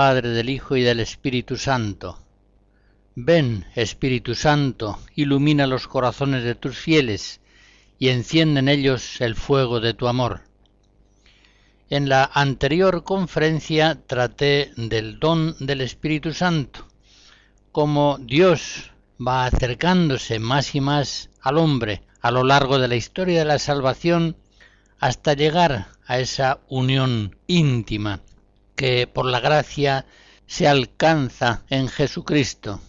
Padre, del Hijo y del Espíritu Santo. Ven, Espíritu Santo, ilumina los corazones de tus fieles y enciende en ellos el fuego de tu amor. En la anterior conferencia traté del don del Espíritu Santo, cómo Dios va acercándose más y más al hombre a lo largo de la historia de la salvación hasta llegar a esa unión íntima que por la gracia se alcanza en Jesucristo,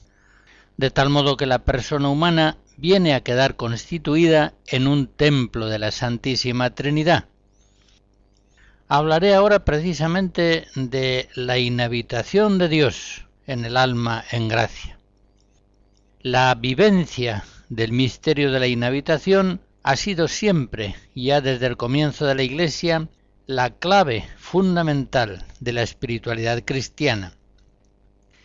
de tal modo que la persona humana viene a quedar constituida en un templo de la Santísima Trinidad. Hablaré ahora precisamente de la inhabitación de Dios en el alma en gracia. La vivencia del misterio de la inhabitación ha sido siempre, ya desde el comienzo de la Iglesia, la clave fundamental de la espiritualidad cristiana.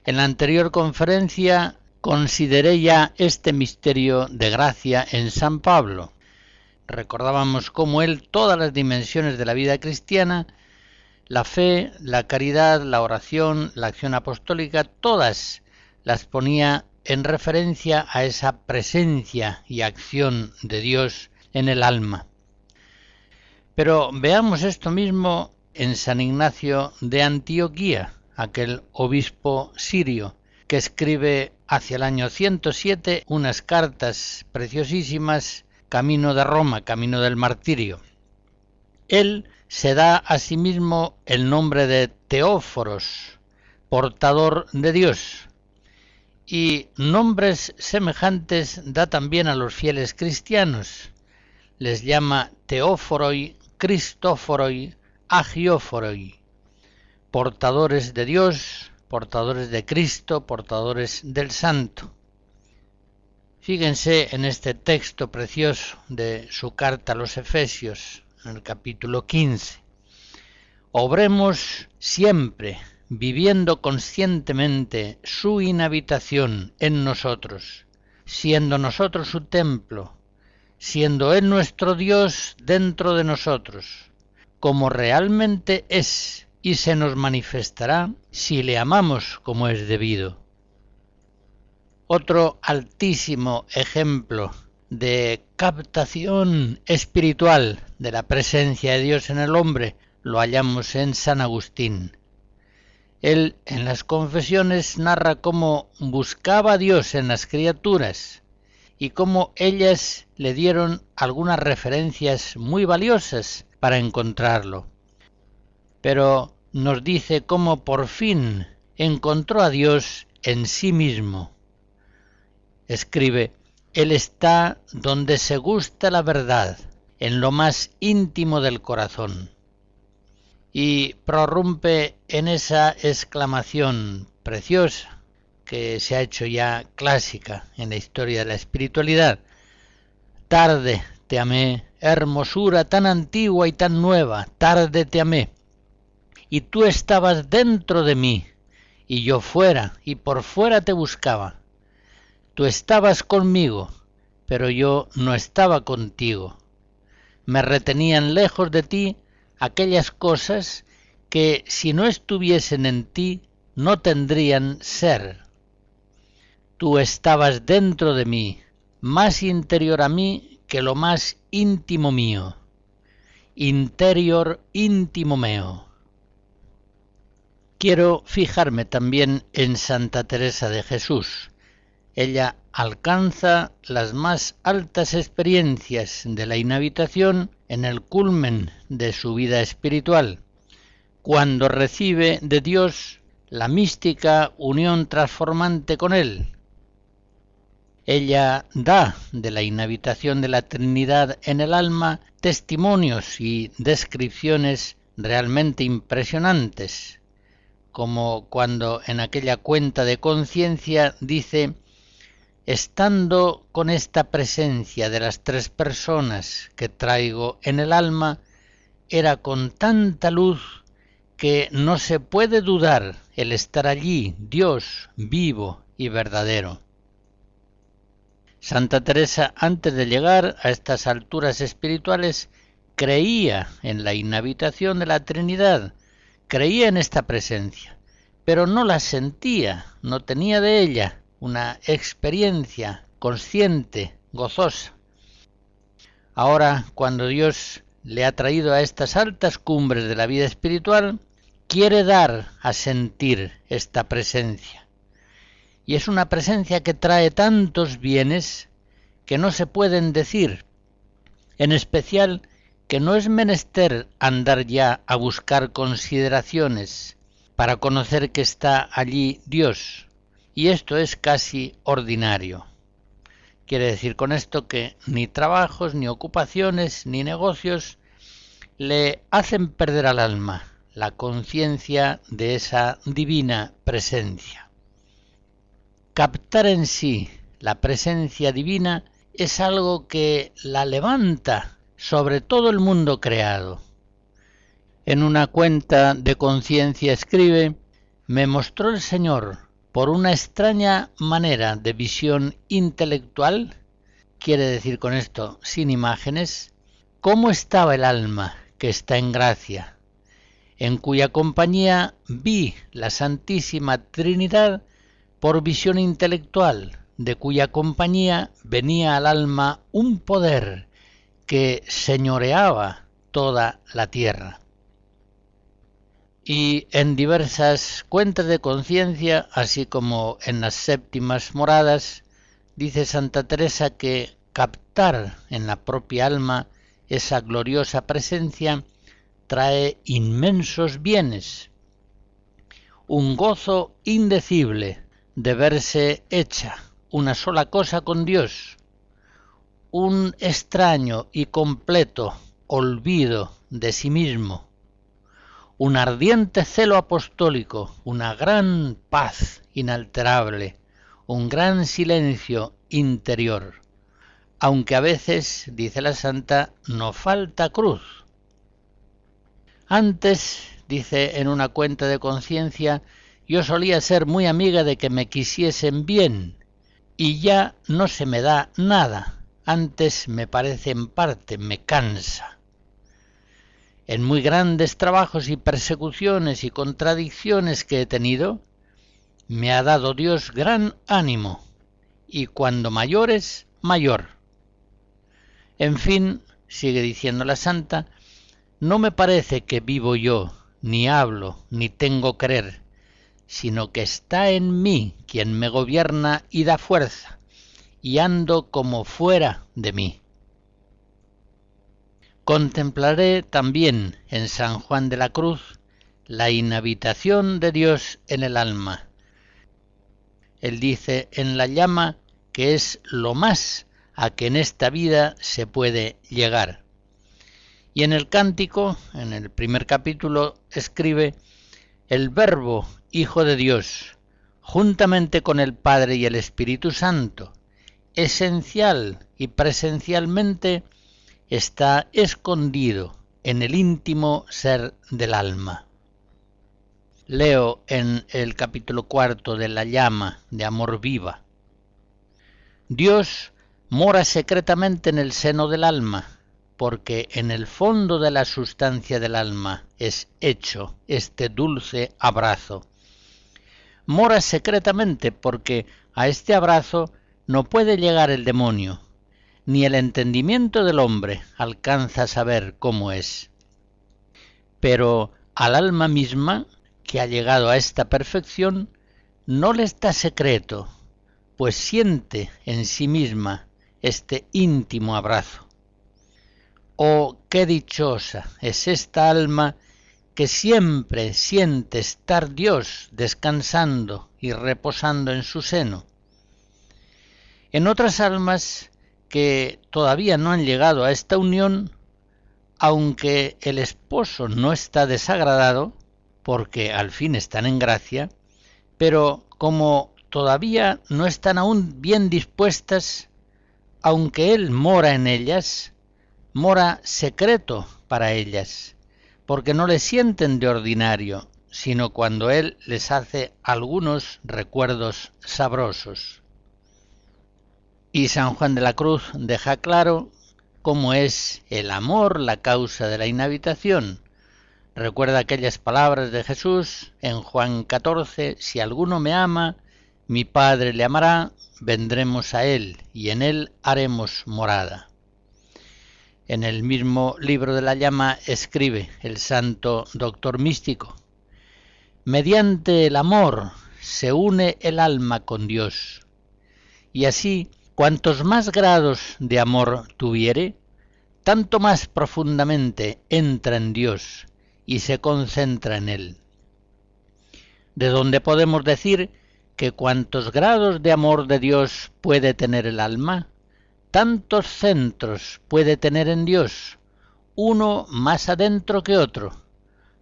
En la anterior conferencia consideré ya este misterio de gracia en San Pablo. Recordábamos cómo él todas las dimensiones de la vida cristiana, la fe, la caridad, la oración, la acción apostólica, todas las ponía en referencia a esa presencia y acción de Dios en el alma. Pero veamos esto mismo en San Ignacio de Antioquía, aquel obispo sirio, que escribe hacia el año 107 unas cartas preciosísimas camino de Roma, camino del martirio. Él se da a sí mismo el nombre de Teóforos, portador de Dios, y nombres semejantes da también a los fieles cristianos. Les llama Teóforoi Cristóforoi, Agióforoi, portadores de Dios, portadores de Cristo, portadores del Santo. Fíjense en este texto precioso de su carta a los Efesios, en el capítulo 15. Obremos siempre, viviendo conscientemente su inhabitación en nosotros, siendo nosotros su templo, siendo Él nuestro Dios dentro de nosotros, como realmente es y se nos manifestará si le amamos como es debido. Otro altísimo ejemplo de captación espiritual de la presencia de Dios en el hombre lo hallamos en San Agustín. Él en las confesiones narra cómo buscaba a Dios en las criaturas, y cómo ellas le dieron algunas referencias muy valiosas para encontrarlo. Pero nos dice cómo por fin encontró a Dios en sí mismo. Escribe, Él está donde se gusta la verdad, en lo más íntimo del corazón. Y prorrumpe en esa exclamación preciosa que se ha hecho ya clásica en la historia de la espiritualidad. Tarde te amé, hermosura tan antigua y tan nueva, tarde te amé. Y tú estabas dentro de mí, y yo fuera, y por fuera te buscaba. Tú estabas conmigo, pero yo no estaba contigo. Me retenían lejos de ti aquellas cosas que si no estuviesen en ti no tendrían ser. Tú estabas dentro de mí, más interior a mí que lo más íntimo mío. Interior íntimo mío. Quiero fijarme también en Santa Teresa de Jesús. Ella alcanza las más altas experiencias de la inhabitación en el culmen de su vida espiritual, cuando recibe de Dios la mística unión transformante con Él, ella da de la inhabitación de la Trinidad en el alma testimonios y descripciones realmente impresionantes, como cuando en aquella cuenta de conciencia dice, estando con esta presencia de las tres personas que traigo en el alma, era con tanta luz que no se puede dudar el estar allí, Dios vivo y verdadero. Santa Teresa, antes de llegar a estas alturas espirituales, creía en la inhabitación de la Trinidad, creía en esta presencia, pero no la sentía, no tenía de ella una experiencia consciente, gozosa. Ahora, cuando Dios le ha traído a estas altas cumbres de la vida espiritual, quiere dar a sentir esta presencia. Y es una presencia que trae tantos bienes que no se pueden decir, en especial que no es menester andar ya a buscar consideraciones para conocer que está allí Dios, y esto es casi ordinario. Quiere decir con esto que ni trabajos, ni ocupaciones, ni negocios le hacen perder al alma la conciencia de esa divina presencia. Captar en sí la presencia divina es algo que la levanta sobre todo el mundo creado. En una cuenta de conciencia escribe, me mostró el Señor por una extraña manera de visión intelectual, quiere decir con esto sin imágenes, cómo estaba el alma que está en gracia, en cuya compañía vi la Santísima Trinidad por visión intelectual, de cuya compañía venía al alma un poder que señoreaba toda la tierra. Y en diversas cuentas de conciencia, así como en las séptimas moradas, dice Santa Teresa que captar en la propia alma esa gloriosa presencia trae inmensos bienes, un gozo indecible de verse hecha una sola cosa con Dios, un extraño y completo olvido de sí mismo, un ardiente celo apostólico, una gran paz inalterable, un gran silencio interior, aunque a veces, dice la santa, no falta cruz. Antes, dice en una cuenta de conciencia, yo solía ser muy amiga de que me quisiesen bien, y ya no se me da nada, antes me parece en parte, me cansa. En muy grandes trabajos y persecuciones y contradicciones que he tenido, me ha dado Dios gran ánimo, y cuando mayores, mayor. En fin, sigue diciendo la santa, no me parece que vivo yo, ni hablo, ni tengo creer, sino que está en mí quien me gobierna y da fuerza, y ando como fuera de mí. Contemplaré también en San Juan de la Cruz la inhabitación de Dios en el alma. Él dice en la llama que es lo más a que en esta vida se puede llegar. Y en el cántico, en el primer capítulo, escribe el Verbo, Hijo de Dios, juntamente con el Padre y el Espíritu Santo, esencial y presencialmente está escondido en el íntimo ser del alma. Leo en el capítulo cuarto de la llama de amor viva. Dios mora secretamente en el seno del alma, porque en el fondo de la sustancia del alma es hecho este dulce abrazo. Mora secretamente porque a este abrazo no puede llegar el demonio, ni el entendimiento del hombre alcanza a saber cómo es. Pero al alma misma, que ha llegado a esta perfección, no le está secreto, pues siente en sí misma este íntimo abrazo. Oh, qué dichosa es esta alma que siempre siente estar Dios descansando y reposando en su seno. En otras almas que todavía no han llegado a esta unión, aunque el esposo no está desagradado, porque al fin están en gracia, pero como todavía no están aún bien dispuestas, aunque Él mora en ellas, mora secreto para ellas, porque no le sienten de ordinario, sino cuando Él les hace algunos recuerdos sabrosos. Y San Juan de la Cruz deja claro cómo es el amor la causa de la inhabitación. Recuerda aquellas palabras de Jesús en Juan 14, si alguno me ama, mi Padre le amará, vendremos a Él y en Él haremos morada. En el mismo libro de la llama escribe el santo doctor místico, mediante el amor se une el alma con Dios, y así Cuantos más grados de amor tuviere, tanto más profundamente entra en Dios y se concentra en Él. De donde podemos decir que cuantos grados de amor de Dios puede tener el alma, tantos centros puede tener en Dios, uno más adentro que otro,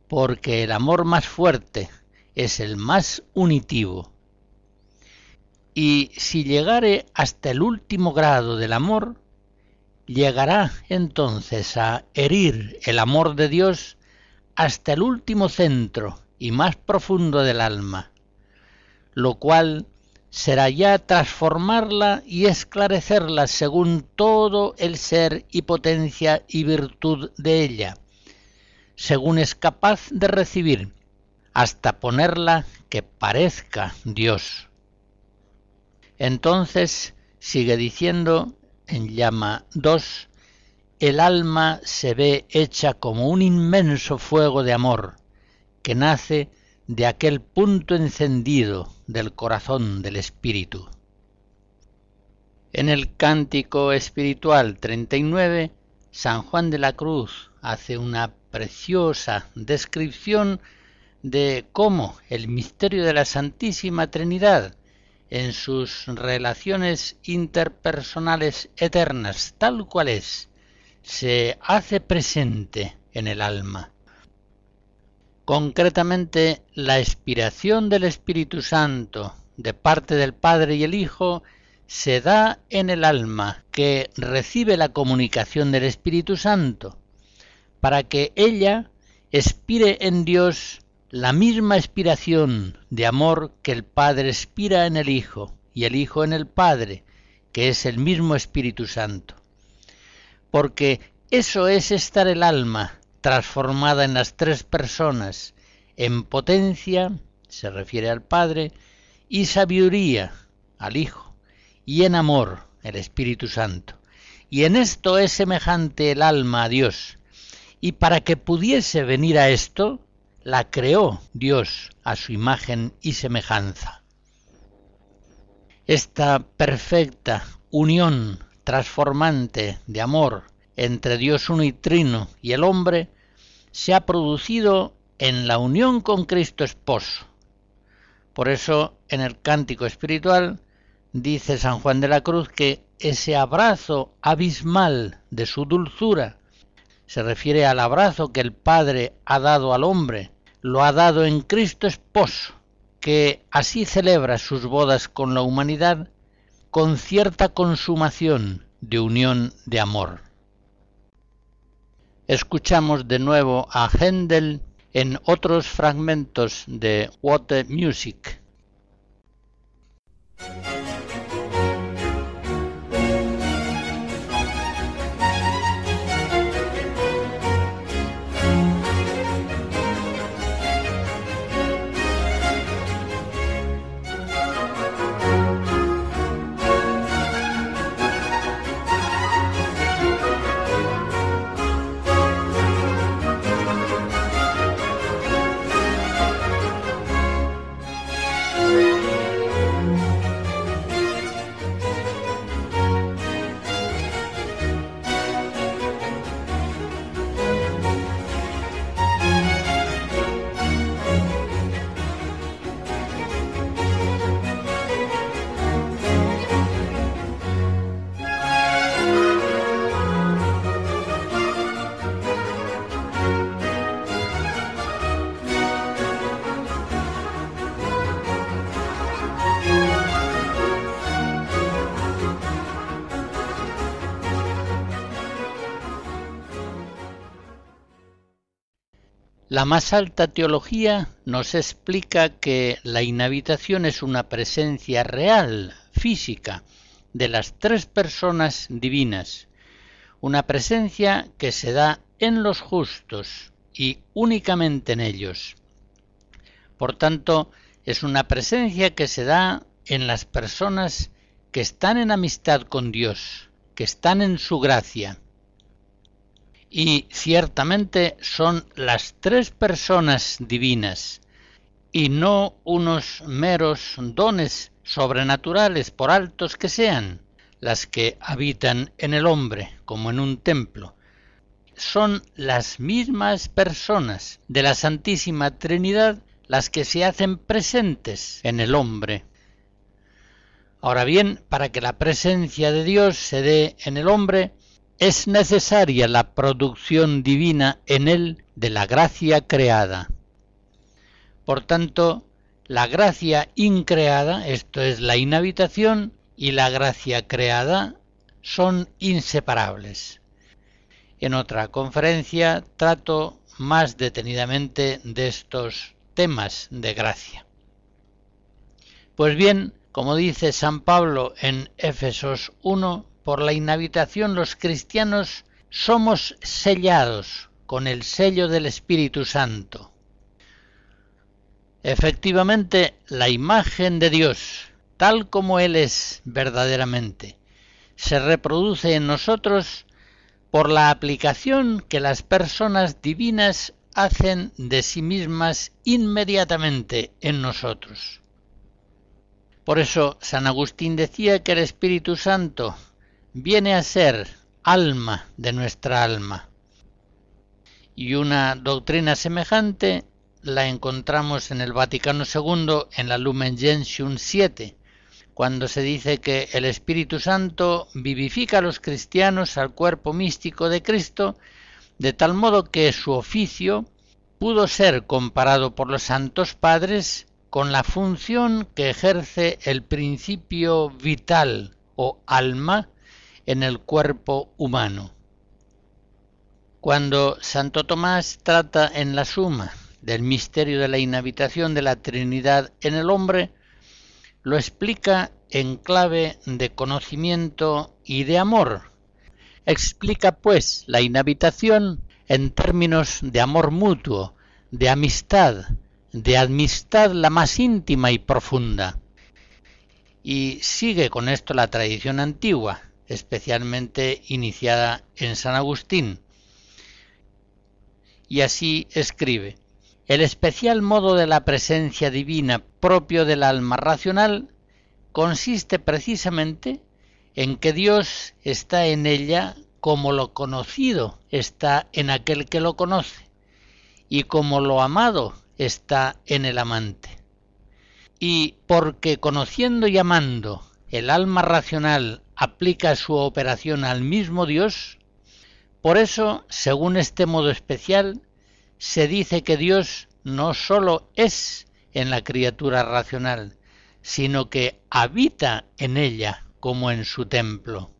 porque el amor más fuerte es el más unitivo. Y si llegare hasta el último grado del amor, llegará entonces a herir el amor de Dios hasta el último centro y más profundo del alma, lo cual será ya transformarla y esclarecerla según todo el ser y potencia y virtud de ella, según es capaz de recibir, hasta ponerla que parezca Dios. Entonces, sigue diciendo en llama 2, el alma se ve hecha como un inmenso fuego de amor que nace de aquel punto encendido del corazón del espíritu. En el cántico espiritual 39, San Juan de la Cruz hace una preciosa descripción de cómo el misterio de la Santísima Trinidad en sus relaciones interpersonales eternas, tal cual es, se hace presente en el alma. Concretamente, la expiración del Espíritu Santo de parte del Padre y el Hijo se da en el alma que recibe la comunicación del Espíritu Santo, para que ella expire en Dios la misma expiración de amor que el Padre expira en el Hijo y el Hijo en el Padre, que es el mismo Espíritu Santo. Porque eso es estar el alma transformada en las tres personas, en potencia, se refiere al Padre, y sabiduría, al Hijo, y en amor, el Espíritu Santo. Y en esto es semejante el alma a Dios. Y para que pudiese venir a esto, la creó Dios a su imagen y semejanza. Esta perfecta unión transformante de amor entre Dios uno y trino y el hombre se ha producido en la unión con Cristo esposo. Por eso en el cántico espiritual dice San Juan de la Cruz que ese abrazo abismal de su dulzura se refiere al abrazo que el Padre ha dado al hombre lo ha dado en Cristo esposo, que así celebra sus bodas con la humanidad con cierta consumación de unión de amor. Escuchamos de nuevo a Händel en otros fragmentos de What Music. La más alta teología nos explica que la inhabitación es una presencia real, física, de las tres personas divinas, una presencia que se da en los justos y únicamente en ellos. Por tanto, es una presencia que se da en las personas que están en amistad con Dios, que están en su gracia. Y ciertamente son las tres personas divinas, y no unos meros dones sobrenaturales, por altos que sean, las que habitan en el hombre, como en un templo. Son las mismas personas de la Santísima Trinidad las que se hacen presentes en el hombre. Ahora bien, para que la presencia de Dios se dé en el hombre, es necesaria la producción divina en él de la gracia creada. Por tanto, la gracia increada, esto es la inhabitación, y la gracia creada son inseparables. En otra conferencia trato más detenidamente de estos temas de gracia. Pues bien, como dice San Pablo en Éfesos 1, por la inhabitación los cristianos somos sellados con el sello del Espíritu Santo. Efectivamente, la imagen de Dios, tal como Él es verdaderamente, se reproduce en nosotros por la aplicación que las personas divinas hacen de sí mismas inmediatamente en nosotros. Por eso San Agustín decía que el Espíritu Santo viene a ser alma de nuestra alma. Y una doctrina semejante la encontramos en el Vaticano II en la Lumen Gentium 7, cuando se dice que el Espíritu Santo vivifica a los cristianos al cuerpo místico de Cristo, de tal modo que su oficio pudo ser comparado por los santos padres con la función que ejerce el principio vital o alma en el cuerpo humano. Cuando Santo Tomás trata en la suma del misterio de la inhabitación de la Trinidad en el hombre, lo explica en clave de conocimiento y de amor. Explica pues la inhabitación en términos de amor mutuo, de amistad, de amistad la más íntima y profunda. Y sigue con esto la tradición antigua, especialmente iniciada en San Agustín. Y así escribe, el especial modo de la presencia divina propio del alma racional consiste precisamente en que Dios está en ella como lo conocido está en aquel que lo conoce, y como lo amado está en el amante. Y porque conociendo y amando el alma racional aplica su operación al mismo Dios, por eso, según este modo especial, se dice que Dios no sólo es en la criatura racional, sino que habita en ella como en su templo.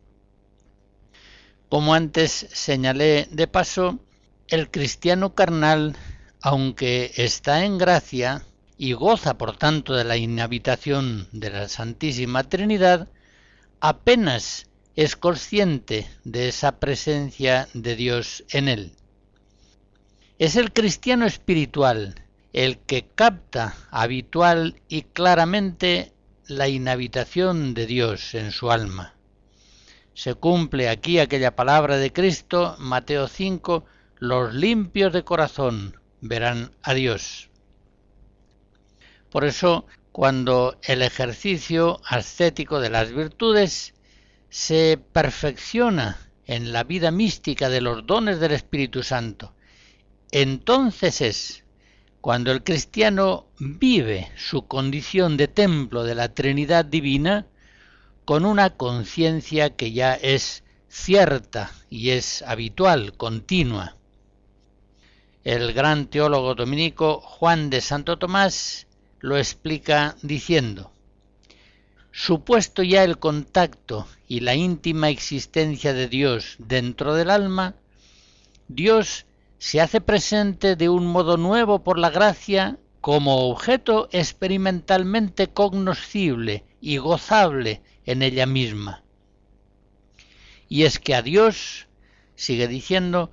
Como antes señalé de paso, el cristiano carnal aunque está en gracia y goza por tanto de la inhabitación de la Santísima Trinidad, apenas es consciente de esa presencia de Dios en él. Es el cristiano espiritual el que capta habitual y claramente la inhabitación de Dios en su alma. Se cumple aquí aquella palabra de Cristo, Mateo 5, los limpios de corazón, verán a Dios. Por eso, cuando el ejercicio ascético de las virtudes se perfecciona en la vida mística de los dones del Espíritu Santo, entonces es cuando el cristiano vive su condición de templo de la Trinidad Divina con una conciencia que ya es cierta y es habitual, continua. El gran teólogo dominico Juan de Santo Tomás lo explica diciendo, Supuesto ya el contacto y la íntima existencia de Dios dentro del alma, Dios se hace presente de un modo nuevo por la gracia como objeto experimentalmente cognoscible y gozable en ella misma. Y es que a Dios, sigue diciendo,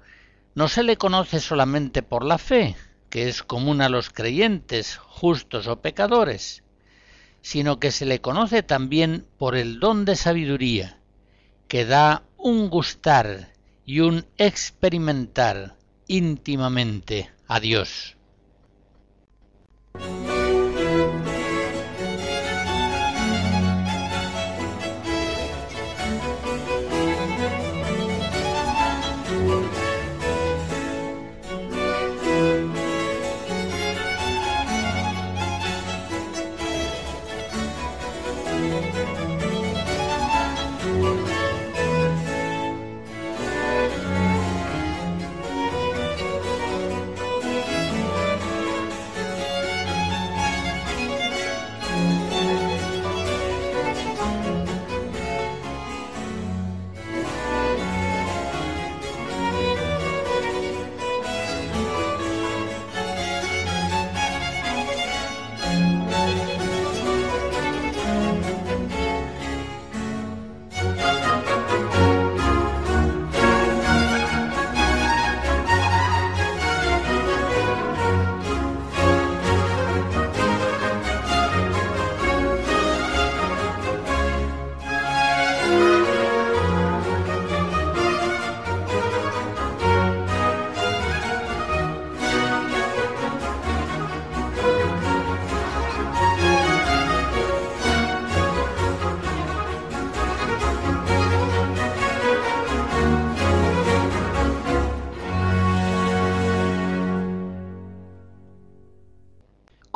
no se le conoce solamente por la fe, que es común a los creyentes, justos o pecadores, sino que se le conoce también por el don de sabiduría, que da un gustar y un experimentar íntimamente a Dios.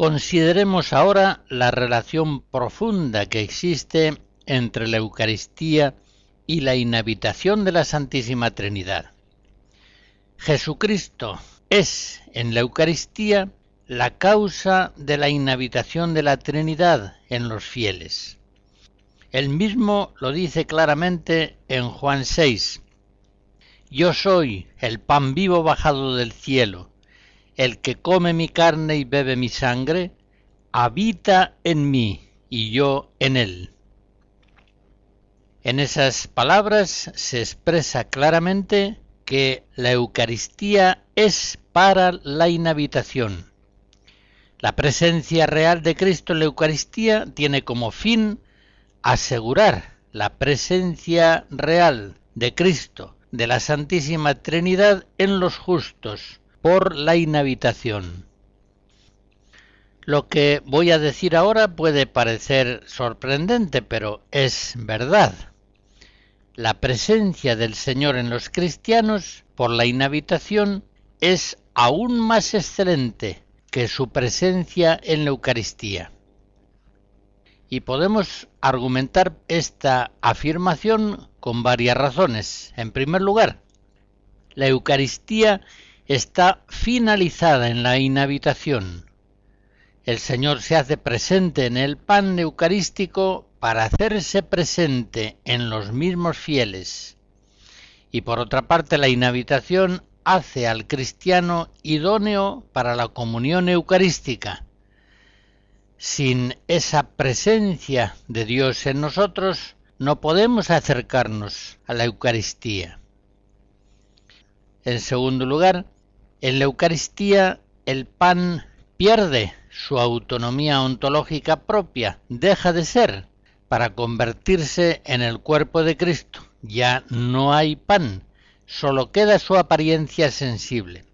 Consideremos ahora la relación profunda que existe entre la Eucaristía y la inhabitación de la Santísima Trinidad. Jesucristo es en la Eucaristía la causa de la inhabitación de la Trinidad en los fieles. Él mismo lo dice claramente en Juan 6. Yo soy el pan vivo bajado del cielo el que come mi carne y bebe mi sangre, habita en mí y yo en él. En esas palabras se expresa claramente que la Eucaristía es para la inhabitación. La presencia real de Cristo en la Eucaristía tiene como fin asegurar la presencia real de Cristo, de la Santísima Trinidad en los justos, por la inhabitación. Lo que voy a decir ahora puede parecer sorprendente, pero es verdad. La presencia del Señor en los cristianos por la inhabitación es aún más excelente que su presencia en la Eucaristía. Y podemos argumentar esta afirmación con varias razones. En primer lugar, la Eucaristía está finalizada en la inhabitación. El Señor se hace presente en el pan eucarístico para hacerse presente en los mismos fieles. Y por otra parte la inhabitación hace al cristiano idóneo para la comunión eucarística. Sin esa presencia de Dios en nosotros, no podemos acercarnos a la Eucaristía. En segundo lugar, en la Eucaristía el pan pierde su autonomía ontológica propia, deja de ser, para convertirse en el cuerpo de Cristo. Ya no hay pan, solo queda su apariencia sensible.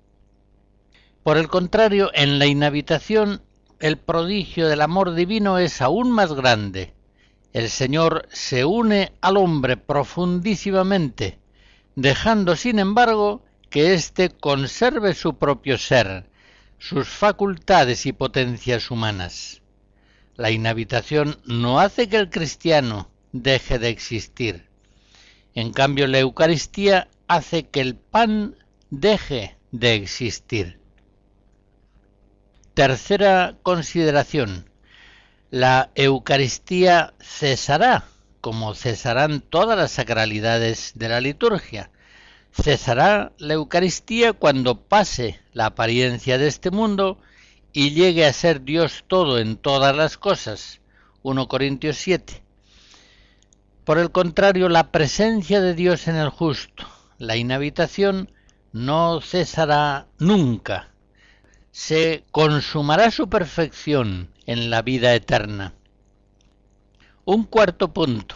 Por el contrario, en la inhabitación el prodigio del amor divino es aún más grande. El Señor se une al hombre profundísimamente, dejando sin embargo que éste conserve su propio ser, sus facultades y potencias humanas. La inhabitación no hace que el cristiano deje de existir. En cambio, la Eucaristía hace que el pan deje de existir. Tercera consideración. La Eucaristía cesará, como cesarán todas las sacralidades de la liturgia, Cesará la Eucaristía cuando pase la apariencia de este mundo y llegue a ser Dios todo en todas las cosas. 1 Corintios 7. Por el contrario, la presencia de Dios en el justo, la inhabitación, no cesará nunca. Se consumará su perfección en la vida eterna. Un cuarto punto.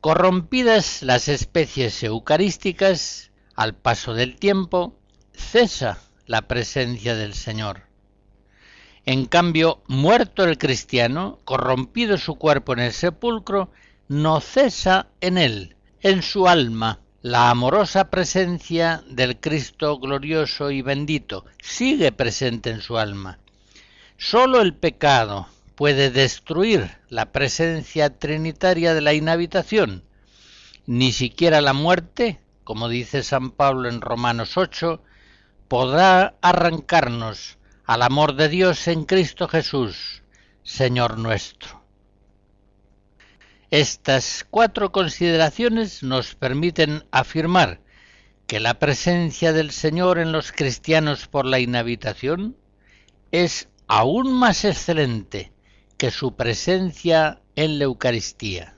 Corrompidas las especies eucarísticas, al paso del tiempo, cesa la presencia del Señor. En cambio, muerto el cristiano, corrompido su cuerpo en el sepulcro, no cesa en él, en su alma, la amorosa presencia del Cristo glorioso y bendito, sigue presente en su alma. Sólo el pecado, puede destruir la presencia trinitaria de la inhabitación. Ni siquiera la muerte, como dice San Pablo en Romanos 8, podrá arrancarnos al amor de Dios en Cristo Jesús, Señor nuestro. Estas cuatro consideraciones nos permiten afirmar que la presencia del Señor en los cristianos por la inhabitación es aún más excelente que su presencia en la Eucaristía.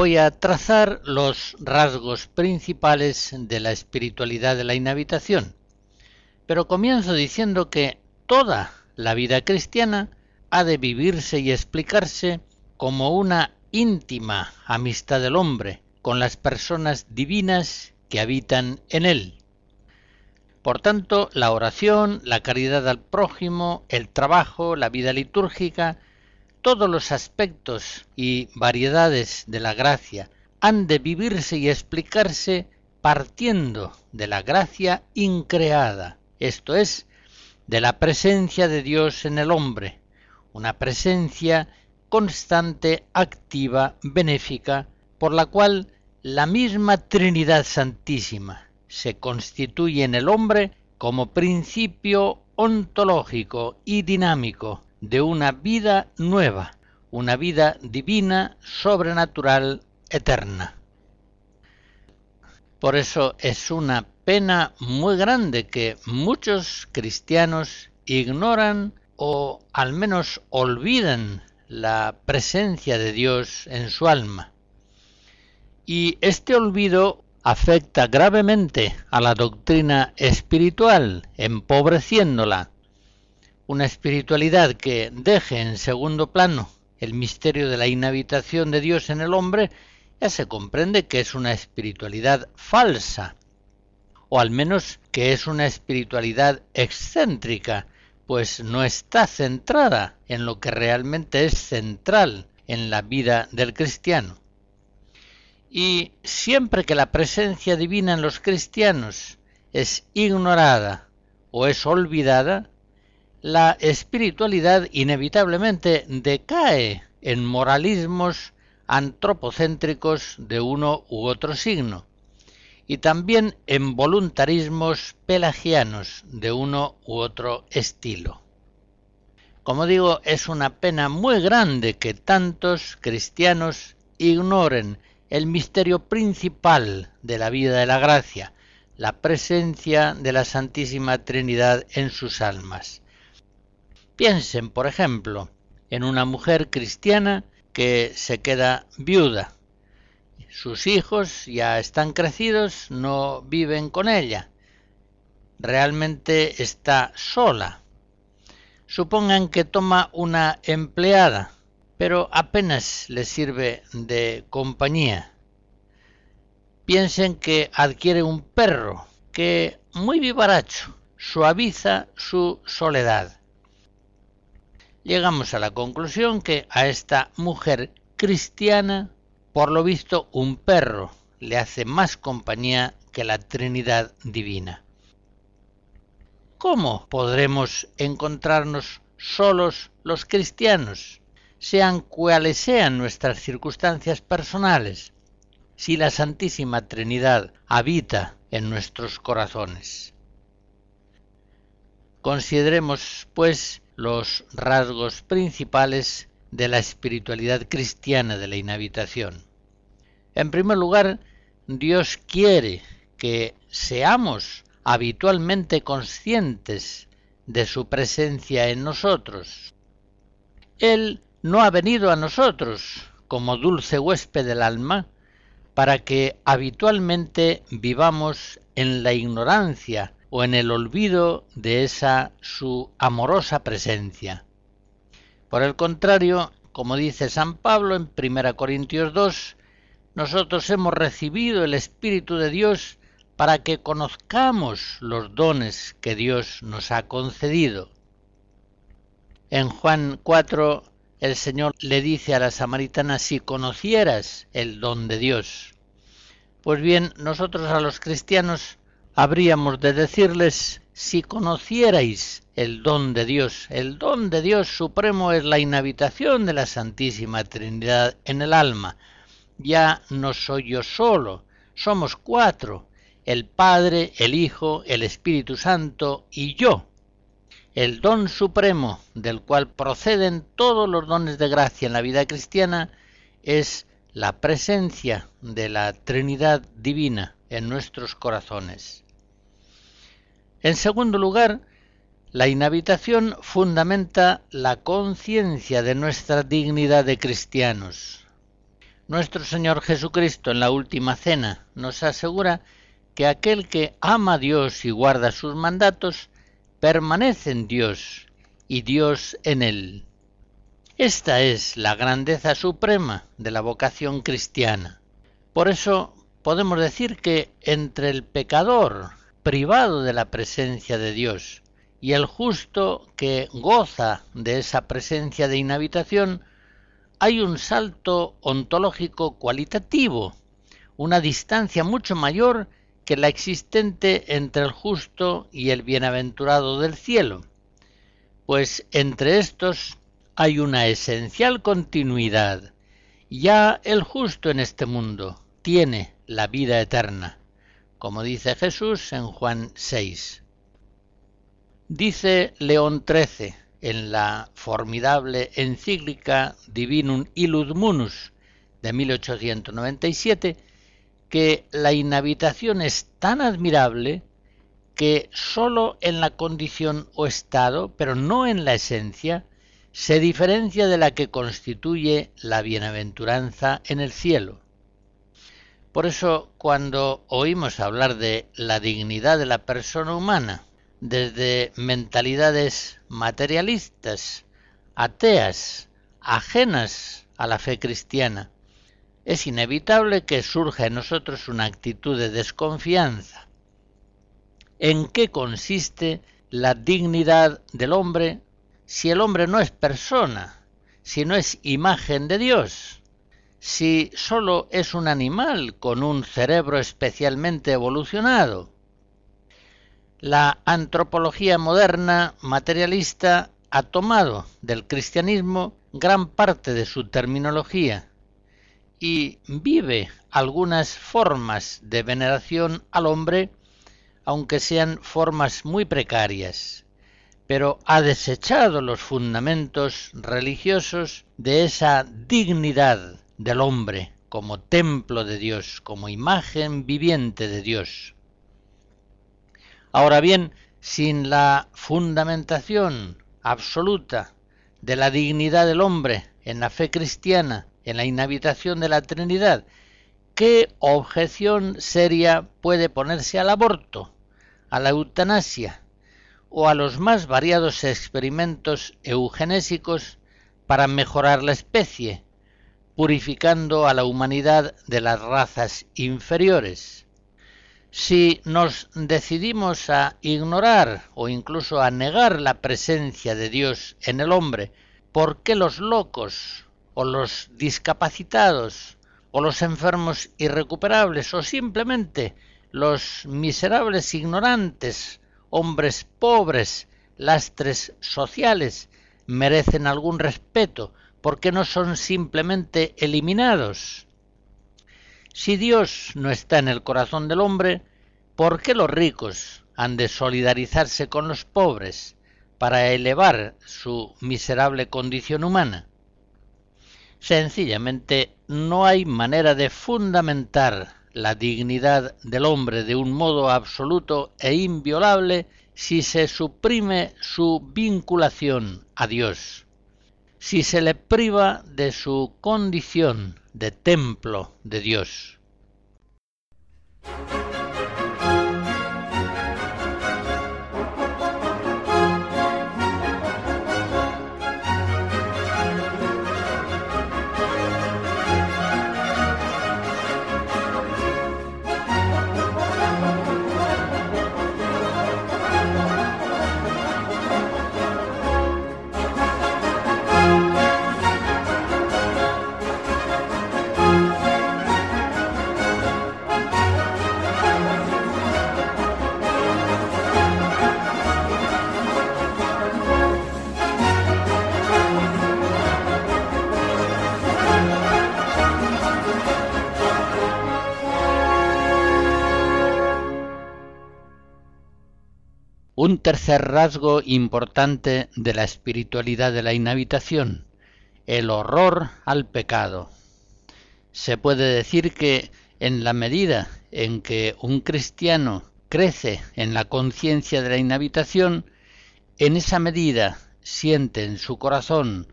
Voy a trazar los rasgos principales de la espiritualidad de la inhabitación. Pero comienzo diciendo que toda la vida cristiana ha de vivirse y explicarse como una íntima amistad del hombre con las personas divinas que habitan en él. Por tanto, la oración, la caridad al prójimo, el trabajo, la vida litúrgica, todos los aspectos y variedades de la gracia han de vivirse y explicarse partiendo de la gracia increada, esto es, de la presencia de Dios en el hombre, una presencia constante, activa, benéfica, por la cual la misma Trinidad Santísima se constituye en el hombre como principio ontológico y dinámico de una vida nueva, una vida divina, sobrenatural, eterna. Por eso es una pena muy grande que muchos cristianos ignoran o al menos olvidan la presencia de Dios en su alma. Y este olvido afecta gravemente a la doctrina espiritual, empobreciéndola, una espiritualidad que deje en segundo plano el misterio de la inhabitación de Dios en el hombre ya se comprende que es una espiritualidad falsa, o al menos que es una espiritualidad excéntrica, pues no está centrada en lo que realmente es central en la vida del cristiano. Y siempre que la presencia divina en los cristianos es ignorada o es olvidada, la espiritualidad inevitablemente decae en moralismos antropocéntricos de uno u otro signo, y también en voluntarismos pelagianos de uno u otro estilo. Como digo, es una pena muy grande que tantos cristianos ignoren el misterio principal de la vida de la gracia, la presencia de la Santísima Trinidad en sus almas. Piensen, por ejemplo, en una mujer cristiana que se queda viuda sus hijos ya están crecidos, no viven con ella. Realmente está sola. Supongan que toma una empleada, pero apenas le sirve de compañía. Piensen que adquiere un perro que, muy vivaracho, suaviza su soledad. Llegamos a la conclusión que a esta mujer cristiana por lo visto, un perro le hace más compañía que la Trinidad Divina. ¿Cómo podremos encontrarnos solos los cristianos, sean cuales sean nuestras circunstancias personales, si la Santísima Trinidad habita en nuestros corazones? Consideremos, pues, los rasgos principales de la espiritualidad cristiana de la inhabitación. En primer lugar, Dios quiere que seamos habitualmente conscientes de su presencia en nosotros. Él no ha venido a nosotros como dulce huésped del alma para que habitualmente vivamos en la ignorancia o en el olvido de esa su amorosa presencia. Por el contrario, como dice San Pablo en 1 Corintios 2, nosotros hemos recibido el Espíritu de Dios para que conozcamos los dones que Dios nos ha concedido. En Juan 4 el Señor le dice a la samaritana si conocieras el don de Dios. Pues bien, nosotros a los cristianos habríamos de decirles si conocierais el don de Dios. El don de Dios supremo es la inhabitación de la Santísima Trinidad en el alma. Ya no soy yo solo, somos cuatro, el Padre, el Hijo, el Espíritu Santo y yo. El don supremo del cual proceden todos los dones de gracia en la vida cristiana es la presencia de la Trinidad Divina en nuestros corazones. En segundo lugar, la inhabitación fundamenta la conciencia de nuestra dignidad de cristianos. Nuestro Señor Jesucristo en la última cena nos asegura que aquel que ama a Dios y guarda sus mandatos permanece en Dios y Dios en él. Esta es la grandeza suprema de la vocación cristiana. Por eso podemos decir que entre el pecador privado de la presencia de Dios y el justo que goza de esa presencia de inhabitación, hay un salto ontológico cualitativo, una distancia mucho mayor que la existente entre el justo y el bienaventurado del cielo, pues entre estos hay una esencial continuidad. Ya el justo en este mundo tiene la vida eterna como dice Jesús en Juan 6. Dice León XIII en la formidable encíclica Divinum Illud Munus de 1897 que la inhabitación es tan admirable que sólo en la condición o estado, pero no en la esencia, se diferencia de la que constituye la bienaventuranza en el cielo. Por eso, cuando oímos hablar de la dignidad de la persona humana, desde mentalidades materialistas, ateas, ajenas a la fe cristiana, es inevitable que surja en nosotros una actitud de desconfianza. ¿En qué consiste la dignidad del hombre si el hombre no es persona, si no es imagen de Dios, si sólo es un animal con un cerebro especialmente evolucionado? La antropología moderna materialista ha tomado del cristianismo gran parte de su terminología y vive algunas formas de veneración al hombre, aunque sean formas muy precarias, pero ha desechado los fundamentos religiosos de esa dignidad del hombre como templo de Dios, como imagen viviente de Dios. Ahora bien, sin la fundamentación absoluta de la dignidad del hombre en la fe cristiana, en la inhabitación de la Trinidad, ¿qué objeción seria puede ponerse al aborto, a la eutanasia o a los más variados experimentos eugenésicos para mejorar la especie, purificando a la humanidad de las razas inferiores? Si nos decidimos a ignorar o incluso a negar la presencia de Dios en el hombre, ¿por qué los locos o los discapacitados o los enfermos irrecuperables o simplemente los miserables ignorantes, hombres pobres, lastres sociales, merecen algún respeto? ¿Por qué no son simplemente eliminados? Si Dios no está en el corazón del hombre, ¿por qué los ricos han de solidarizarse con los pobres para elevar su miserable condición humana? Sencillamente no hay manera de fundamentar la dignidad del hombre de un modo absoluto e inviolable si se suprime su vinculación a Dios, si se le priva de su condición de templo de Dios. Un tercer rasgo importante de la espiritualidad de la inhabitación, el horror al pecado. Se puede decir que en la medida en que un cristiano crece en la conciencia de la inhabitación, en esa medida siente en su corazón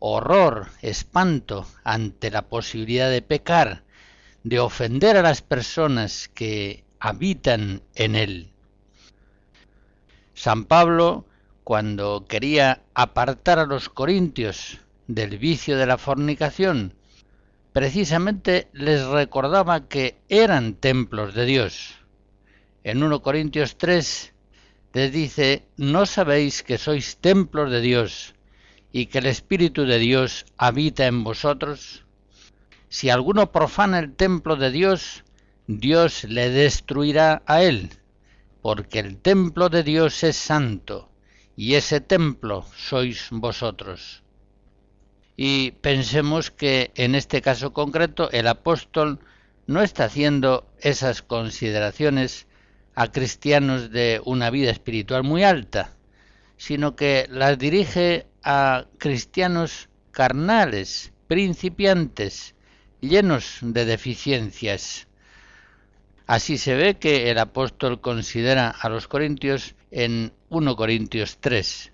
horror, espanto ante la posibilidad de pecar, de ofender a las personas que habitan en él. San Pablo, cuando quería apartar a los corintios del vicio de la fornicación, precisamente les recordaba que eran templos de Dios. En 1 Corintios 3 les dice, ¿no sabéis que sois templos de Dios y que el Espíritu de Dios habita en vosotros? Si alguno profana el templo de Dios, Dios le destruirá a él porque el templo de Dios es santo, y ese templo sois vosotros. Y pensemos que en este caso concreto el apóstol no está haciendo esas consideraciones a cristianos de una vida espiritual muy alta, sino que las dirige a cristianos carnales, principiantes, llenos de deficiencias, Así se ve que el apóstol considera a los corintios en 1 Corintios 3.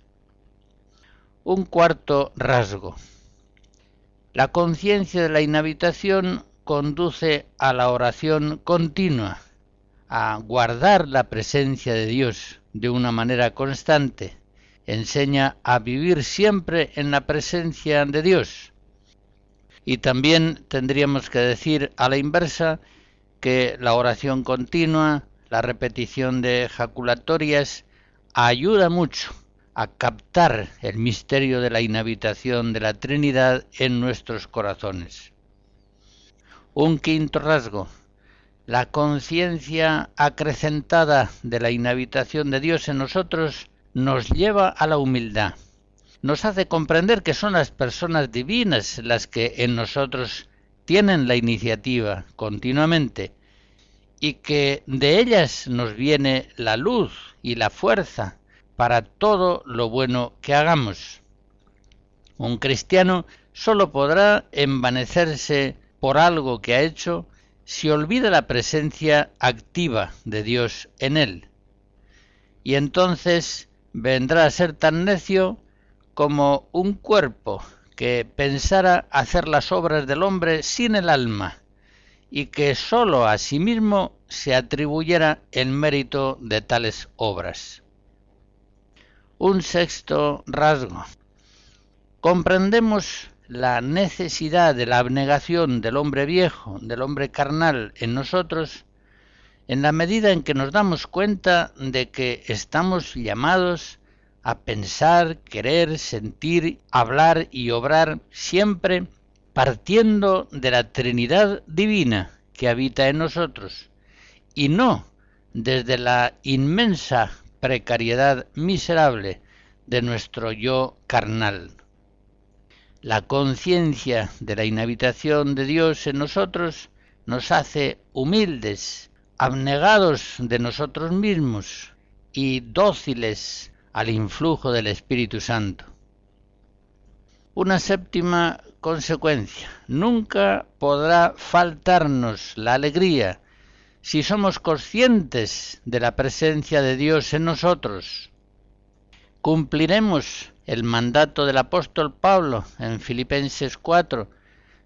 Un cuarto rasgo. La conciencia de la inhabitación conduce a la oración continua, a guardar la presencia de Dios de una manera constante. Enseña a vivir siempre en la presencia de Dios. Y también tendríamos que decir a la inversa que la oración continua, la repetición de ejaculatorias, ayuda mucho a captar el misterio de la inhabitación de la Trinidad en nuestros corazones. Un quinto rasgo, la conciencia acrecentada de la inhabitación de Dios en nosotros nos lleva a la humildad. Nos hace comprender que son las personas divinas las que en nosotros tienen la iniciativa continuamente y que de ellas nos viene la luz y la fuerza para todo lo bueno que hagamos. Un cristiano sólo podrá envanecerse por algo que ha hecho si olvida la presencia activa de Dios en él. Y entonces vendrá a ser tan necio como un cuerpo que pensara hacer las obras del hombre sin el alma y que sólo a sí mismo se atribuyera el mérito de tales obras. Un sexto rasgo. Comprendemos la necesidad de la abnegación del hombre viejo, del hombre carnal en nosotros, en la medida en que nos damos cuenta de que estamos llamados a pensar, querer, sentir, hablar y obrar siempre partiendo de la Trinidad divina que habita en nosotros, y no desde la inmensa precariedad miserable de nuestro yo carnal. La conciencia de la inhabitación de Dios en nosotros nos hace humildes, abnegados de nosotros mismos y dóciles al influjo del Espíritu Santo. Una séptima consecuencia. Nunca podrá faltarnos la alegría si somos conscientes de la presencia de Dios en nosotros. Cumpliremos el mandato del apóstol Pablo en Filipenses 4,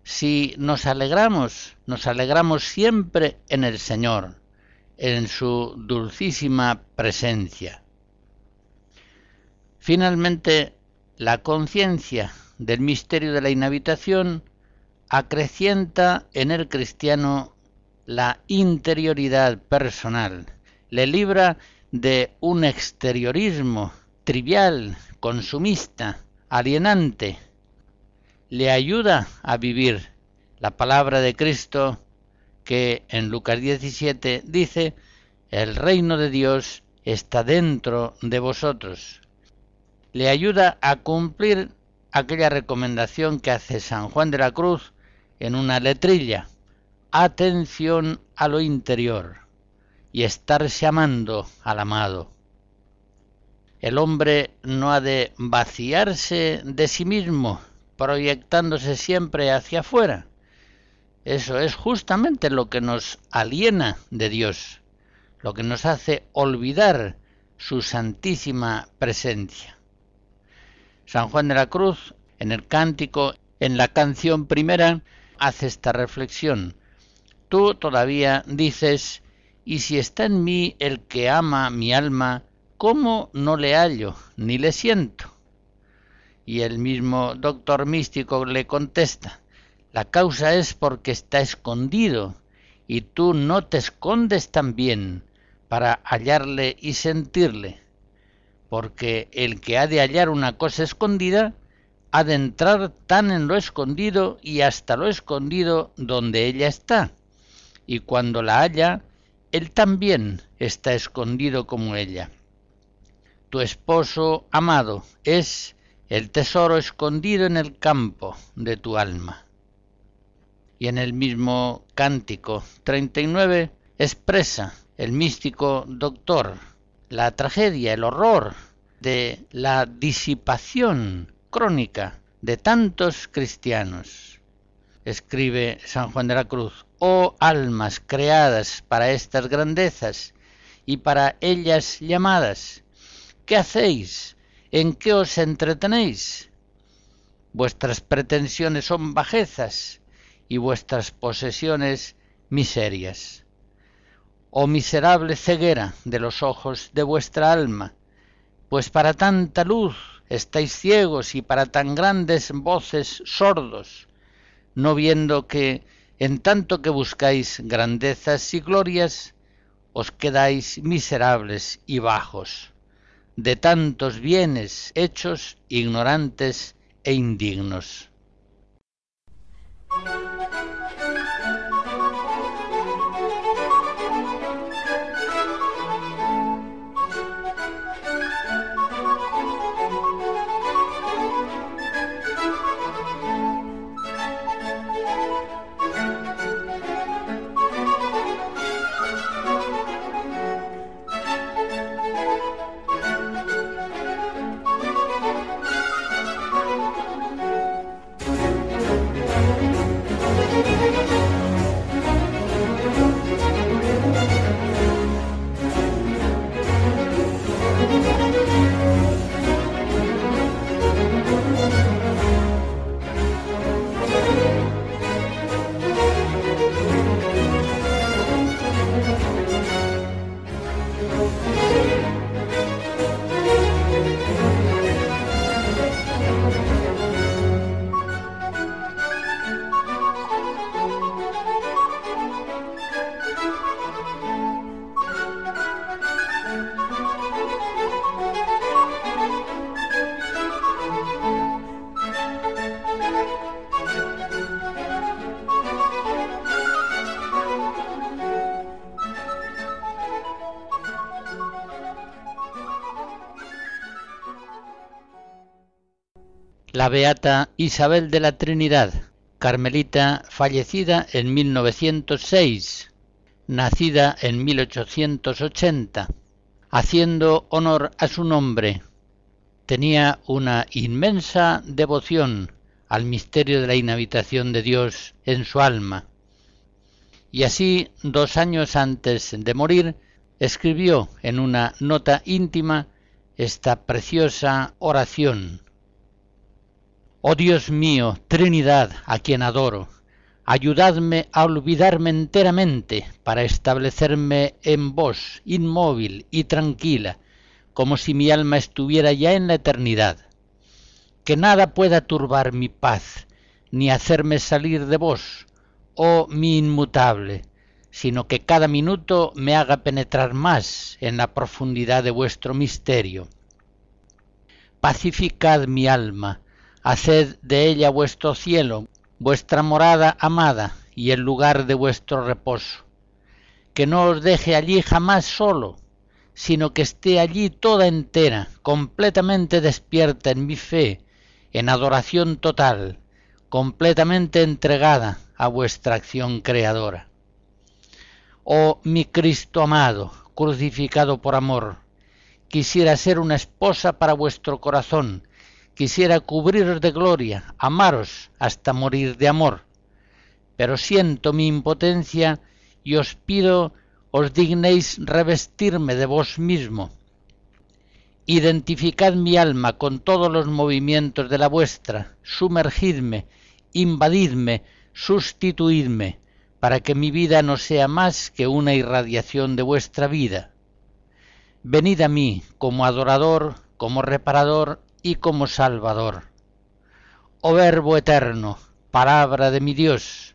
si nos alegramos, nos alegramos siempre en el Señor, en su dulcísima presencia. Finalmente, la conciencia del misterio de la inhabitación acrecienta en el cristiano la interioridad personal, le libra de un exteriorismo trivial, consumista, alienante, le ayuda a vivir. La palabra de Cristo que en Lucas 17 dice, el reino de Dios está dentro de vosotros. Le ayuda a cumplir aquella recomendación que hace San Juan de la Cruz en una letrilla, atención a lo interior y estarse amando al amado. El hombre no ha de vaciarse de sí mismo, proyectándose siempre hacia afuera. Eso es justamente lo que nos aliena de Dios, lo que nos hace olvidar su santísima presencia. San Juan de la Cruz, en el cántico, en la canción primera, hace esta reflexión. Tú todavía dices, y si está en mí el que ama mi alma, ¿cómo no le hallo ni le siento? Y el mismo doctor místico le contesta, la causa es porque está escondido, y tú no te escondes también para hallarle y sentirle, porque el que ha de hallar una cosa escondida, ha de entrar tan en lo escondido y hasta lo escondido donde ella está, y cuando la halla, él también está escondido como ella tu esposo amado es el tesoro escondido en el campo de tu alma. Y en el mismo cántico 39 expresa el místico doctor la tragedia, el horror de la disipación crónica de tantos cristianos. Escribe San Juan de la Cruz, oh almas creadas para estas grandezas y para ellas llamadas, ¿Qué hacéis? ¿En qué os entretenéis? Vuestras pretensiones son bajezas y vuestras posesiones miserias. Oh miserable ceguera de los ojos de vuestra alma, pues para tanta luz estáis ciegos y para tan grandes voces sordos. no viendo que, en tanto que buscáis grandezas y glorias, os quedáis miserables y bajos, de tantos bienes hechos ignorantes e indignos. Beata Isabel de la Trinidad, carmelita fallecida en 1906, nacida en 1880, haciendo honor a su nombre. Tenía una inmensa devoción al misterio de la inhabitación de Dios en su alma. Y así, dos años antes de morir, escribió en una nota íntima esta preciosa oración Oh Dios mío, Trinidad, a quien adoro, ayudadme a olvidarme enteramente para establecerme en vos, inmóvil y tranquila, como si mi alma estuviera ya en la eternidad. Que nada pueda turbar mi paz, ni hacerme salir de vos, oh mi inmutable, sino que cada minuto me haga penetrar más en la profundidad de vuestro misterio. Pacificad mi alma, haced de ella vuestro cielo, vuestra morada amada y el lugar de vuestro reposo. Que no os deje allí jamás solo, sino que esté allí toda entera, completamente despierta en mi fe, en adoración total, completamente entregada a vuestra acción creadora. Oh mi Cristo amado, crucificado por amor, quisiera ser una esposa para vuestro corazón, quisiera cubriros de gloria, amaros hasta morir de amor. Pero siento mi impotencia y os pido os dignéis revestirme de vos mismo. Identificad mi alma con todos los movimientos de la vuestra, sumergidme, invadidme, sustituidme, para que mi vida no sea más que una irradiación de vuestra vida. Venid a mí como adorador, como reparador y como Salvador. Oh Verbo eterno, palabra de mi Dios,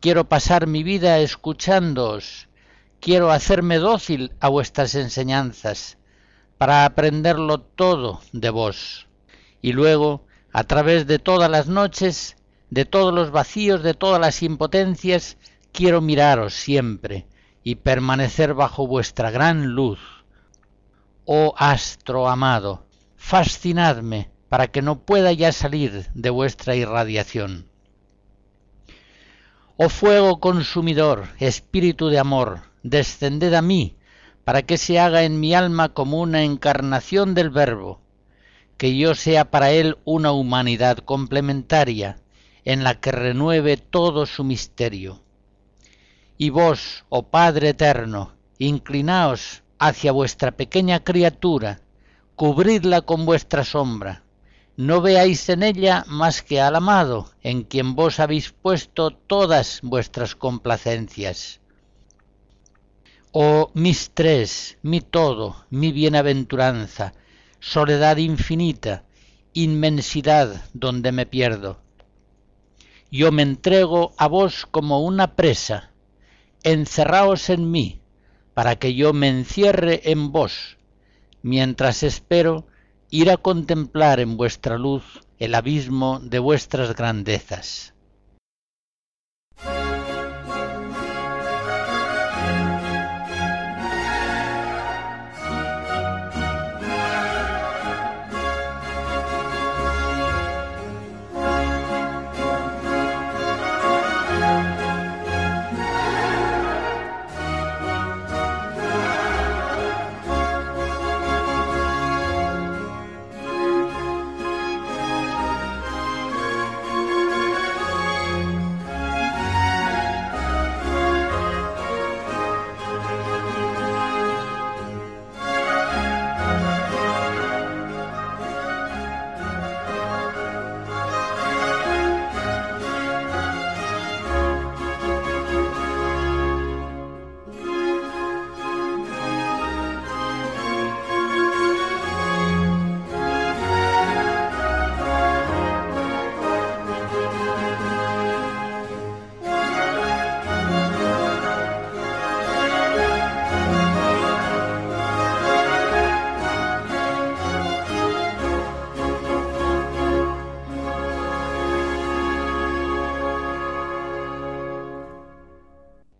quiero pasar mi vida escuchándoos, quiero hacerme dócil a vuestras enseñanzas, para aprenderlo todo de vos, y luego, a través de todas las noches, de todos los vacíos, de todas las impotencias, quiero miraros siempre y permanecer bajo vuestra gran luz. Oh astro amado, fascinadme para que no pueda ya salir de vuestra irradiación. Oh fuego consumidor, espíritu de amor, descended a mí, para que se haga en mi alma como una encarnación del Verbo, que yo sea para él una humanidad complementaria, en la que renueve todo su misterio. Y vos, oh Padre eterno, inclinaos hacia vuestra pequeña criatura, cubridla con vuestra sombra. No veáis en ella más que al amado, en quien vos habéis puesto todas vuestras complacencias. Oh mis tres, mi todo, mi bienaventuranza, soledad infinita, inmensidad donde me pierdo. yo me entrego a vos como una presa, encerraos en mí, para que yo me encierre en vos, mientras espero ir a contemplar en vuestra luz el abismo de vuestras grandezas.